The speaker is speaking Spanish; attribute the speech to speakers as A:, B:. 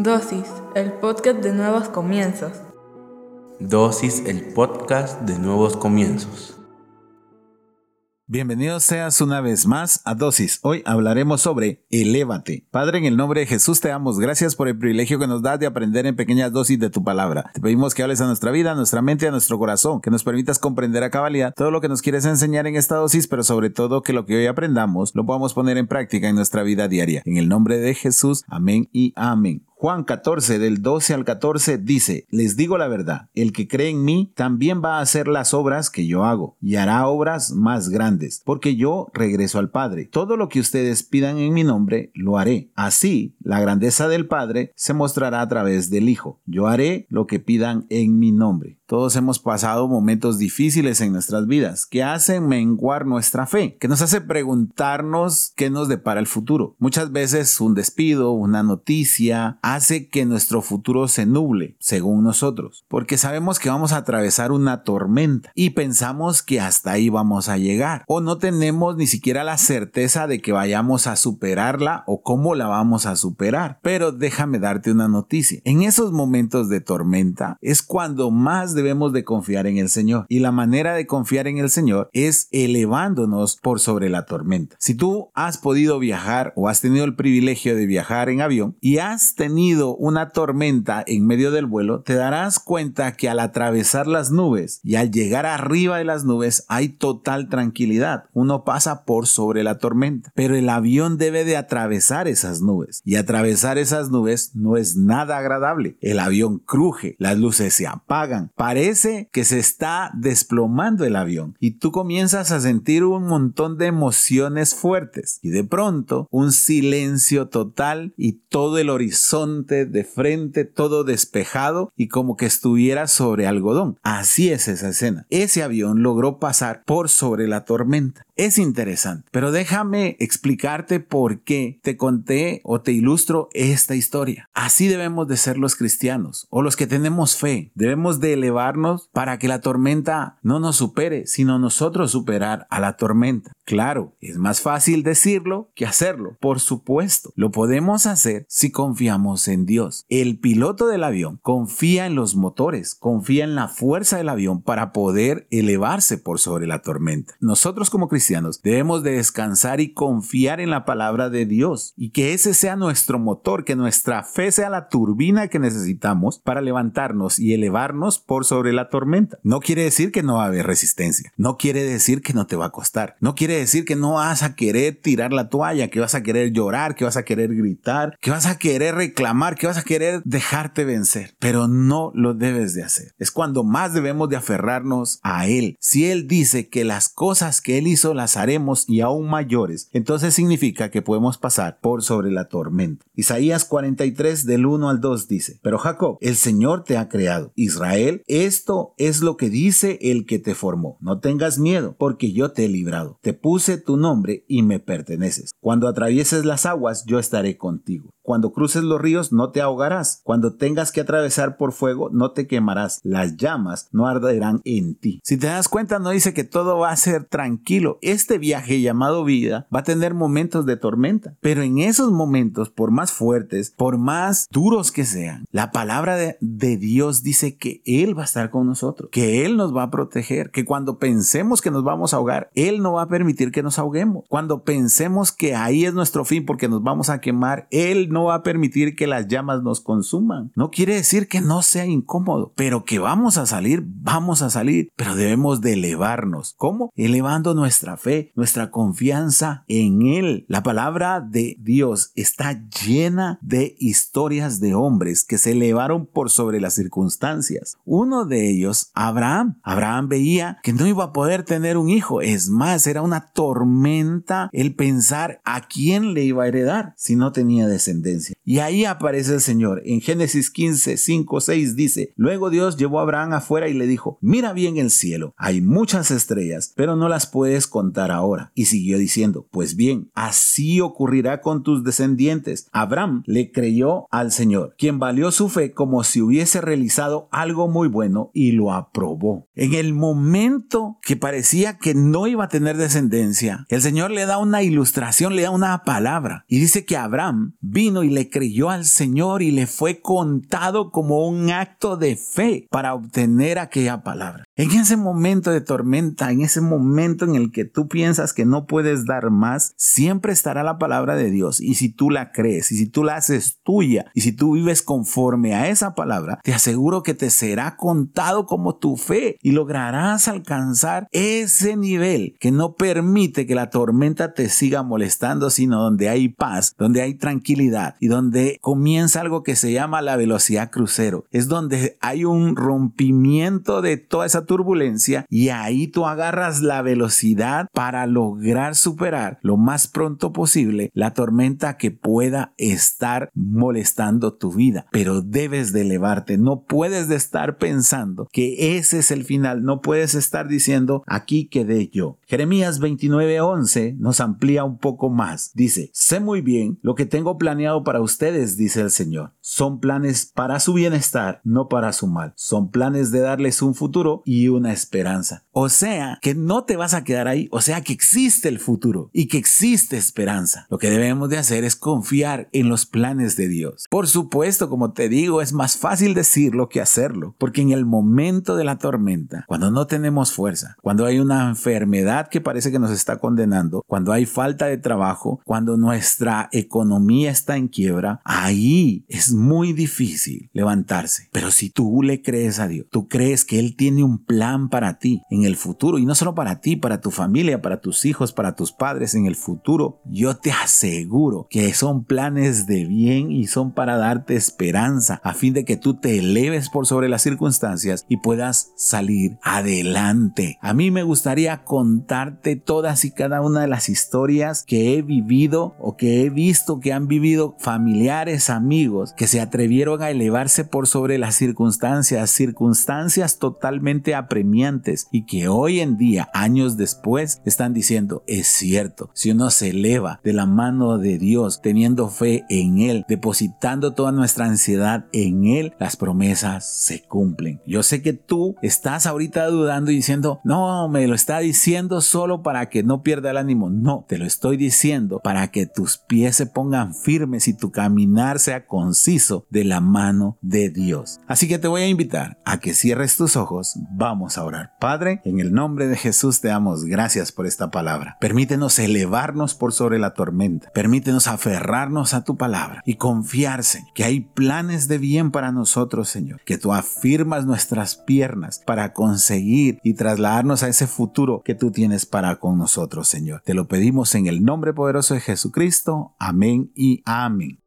A: Dosis, el podcast de nuevos comienzos.
B: Dosis, el podcast de nuevos comienzos.
C: Bienvenidos seas una vez más a Dosis. Hoy hablaremos sobre Elévate. Padre, en el nombre de Jesús te damos gracias por el privilegio que nos das de aprender en pequeñas dosis de tu palabra. Te pedimos que hables a nuestra vida, a nuestra mente y a nuestro corazón, que nos permitas comprender a cabalidad todo lo que nos quieres enseñar en esta dosis, pero sobre todo que lo que hoy aprendamos lo podamos poner en práctica en nuestra vida diaria. En el nombre de Jesús, amén y amén. Juan 14 del 12 al 14 dice, les digo la verdad, el que cree en mí también va a hacer las obras que yo hago y hará obras más grandes, porque yo regreso al Padre. Todo lo que ustedes pidan en mi nombre, lo haré. Así, la grandeza del Padre se mostrará a través del Hijo. Yo haré lo que pidan en mi nombre. Todos hemos pasado momentos difíciles en nuestras vidas que hacen menguar nuestra fe, que nos hace preguntarnos qué nos depara el futuro. Muchas veces un despido, una noticia, hace que nuestro futuro se nuble, según nosotros, porque sabemos que vamos a atravesar una tormenta y pensamos que hasta ahí vamos a llegar, o no tenemos ni siquiera la certeza de que vayamos a superarla o cómo la vamos a superar. Pero déjame darte una noticia. En esos momentos de tormenta es cuando más debemos de confiar en el Señor. Y la manera de confiar en el Señor es elevándonos por sobre la tormenta. Si tú has podido viajar o has tenido el privilegio de viajar en avión y has tenido una tormenta en medio del vuelo, te darás cuenta que al atravesar las nubes y al llegar arriba de las nubes hay total tranquilidad. Uno pasa por sobre la tormenta, pero el avión debe de atravesar esas nubes y atravesar esas nubes no es nada agradable. El avión cruje, las luces se apagan, parece que se está desplomando el avión y tú comienzas a sentir un montón de emociones fuertes y de pronto un silencio total y todo el horizonte de frente, todo despejado y como que estuviera sobre algodón. Así es esa escena. Ese avión logró pasar por sobre la tormenta. Es interesante, pero déjame explicarte por qué te conté o te ilustro esta historia. Así debemos de ser los cristianos o los que tenemos fe. Debemos de elevarnos para que la tormenta no nos supere, sino nosotros superar a la tormenta. Claro, es más fácil decirlo que hacerlo. Por supuesto, lo podemos hacer si confiamos en Dios. El piloto del avión confía en los motores, confía en la fuerza del avión para poder elevarse por sobre la tormenta. Nosotros como cristianos debemos de descansar y confiar en la palabra de Dios y que ese sea nuestro motor, que nuestra fe sea la turbina que necesitamos para levantarnos y elevarnos por sobre la tormenta. No quiere decir que no va a haber resistencia, no quiere decir que no te va a costar, no quiere decir que no vas a querer tirar la toalla, que vas a querer llorar, que vas a querer gritar, que vas a querer reclamar, que vas a querer dejarte vencer, pero no lo debes de hacer. Es cuando más debemos de aferrarnos a Él. Si Él dice que las cosas que Él hizo las haremos y aún mayores, entonces significa que podemos pasar por sobre la tormenta. Isaías 43 del 1 al 2 dice, pero Jacob, el Señor te ha creado. Israel, esto es lo que dice el que te formó. No tengas miedo, porque yo te he librado. Te puse tu nombre y me perteneces. Cuando atravieses las aguas, yo estaré contigo. Cuando cruces los ríos, no te ahogarás. Cuando tengas que atravesar por fuego, no te quemarás. Las llamas no arderán en ti. Si te das cuenta, no dice que todo va a ser tranquilo este viaje llamado vida va a tener momentos de tormenta, pero en esos momentos, por más fuertes, por más duros que sean, la palabra de, Dios dice que Él va a estar con nosotros, que Él nos va a proteger, que cuando pensemos que nos vamos a ahogar, Él no va a permitir que nos ahoguemos. Cuando pensemos que ahí es nuestro fin porque nos vamos a quemar, Él no va a permitir que las llamas nos consuman. No quiere decir que no sea incómodo, pero que vamos a salir, vamos a salir, pero debemos de elevarnos. ¿Cómo? Elevando nuestra fe, nuestra confianza en Él. La palabra de Dios está llena de historias de hombres que se elevaron por sobre las circunstancias. Uno de ellos, Abraham. Abraham veía que no iba a poder tener un hijo. Es más, era una tormenta el pensar a quién le iba a heredar si no tenía descendencia. desde Y ahí aparece el Señor. En Génesis 15, 5, 6 dice, luego Dios llevó a Abraham afuera y le dijo, mira bien el cielo, hay muchas estrellas, pero no las puedes contar ahora y siguió diciendo, pues bien, así ocurrirá con tus descendientes. Abraham le creyó al Señor, quien valió su fe como si hubiese realizado algo muy bueno y lo aprobó. En el momento que parecía que no iba a tener descendencia, el Señor le da una ilustración, le da una palabra y dice que Abraham vino y le al Señor y le fue contado como un acto de fe para obtener aquella palabra. En ese momento de tormenta, en ese momento en el que tú piensas que no puedes dar más, siempre estará la palabra de Dios. Y si tú la crees, y si tú la haces tuya, y si tú vives conforme a esa palabra, te aseguro que te será contado como tu fe y lograrás alcanzar ese nivel que no permite que la tormenta te siga molestando, sino donde hay paz, donde hay tranquilidad y donde comienza algo que se llama la velocidad crucero. Es donde hay un rompimiento de toda esa turbulencia y ahí tú agarras la velocidad para lograr superar lo más pronto posible la tormenta que pueda estar molestando tu vida. Pero debes de elevarte, no puedes de estar pensando que ese es el final, no puedes estar diciendo aquí quedé yo. Jeremías 29:11 nos amplía un poco más. Dice, sé muy bien lo que tengo planeado para ustedes, dice el Señor. Son planes para su bienestar, no para su mal. Son planes de darles un futuro y una esperanza. O sea, que no te vas a quedar ahí, o sea, que existe el futuro y que existe esperanza. Lo que debemos de hacer es confiar en los planes de Dios. Por supuesto, como te digo, es más fácil decirlo que hacerlo, porque en el momento de la tormenta, cuando no tenemos fuerza, cuando hay una enfermedad que parece que nos está condenando, cuando hay falta de trabajo, cuando nuestra economía está en quiebra, ahí es muy difícil levantarse. Pero si tú le crees a Dios, tú crees que Él tiene un plan para ti en el futuro y no solo para ti, para tu familia, para tus hijos, para tus padres en el futuro. Yo te aseguro que son planes de bien y son para darte esperanza a fin de que tú te eleves por sobre las circunstancias y puedas salir adelante. A mí me gustaría contarte todas y cada una de las historias que he vivido o que he visto que han vivido familiares, amigos que se atrevieron a elevarse por sobre las circunstancias, circunstancias totalmente apremiantes y que hoy en día, años después, están diciendo, es cierto, si uno se eleva de la mano de Dios, teniendo fe en Él, depositando toda nuestra ansiedad en Él, las promesas se cumplen. Yo sé que tú estás ahorita dudando y diciendo, no, me lo está diciendo solo para que no pierda el ánimo. No, te lo estoy diciendo para que tus pies se pongan firmes y tu caminar sea conciso de la mano de Dios. Así que te voy a invitar a que cierres tus ojos, vamos a orar. Padre, en el nombre de Jesús te damos gracias por esta palabra. Permítenos elevarnos por sobre la tormenta. Permítenos aferrarnos a tu palabra y confiarse que hay planes de bien para nosotros, Señor. Que tú afirmas nuestras piernas para conseguir y trasladarnos a ese futuro que tú tienes para con nosotros, Señor. Te lo pedimos en el nombre poderoso de Jesucristo. Amén y amén.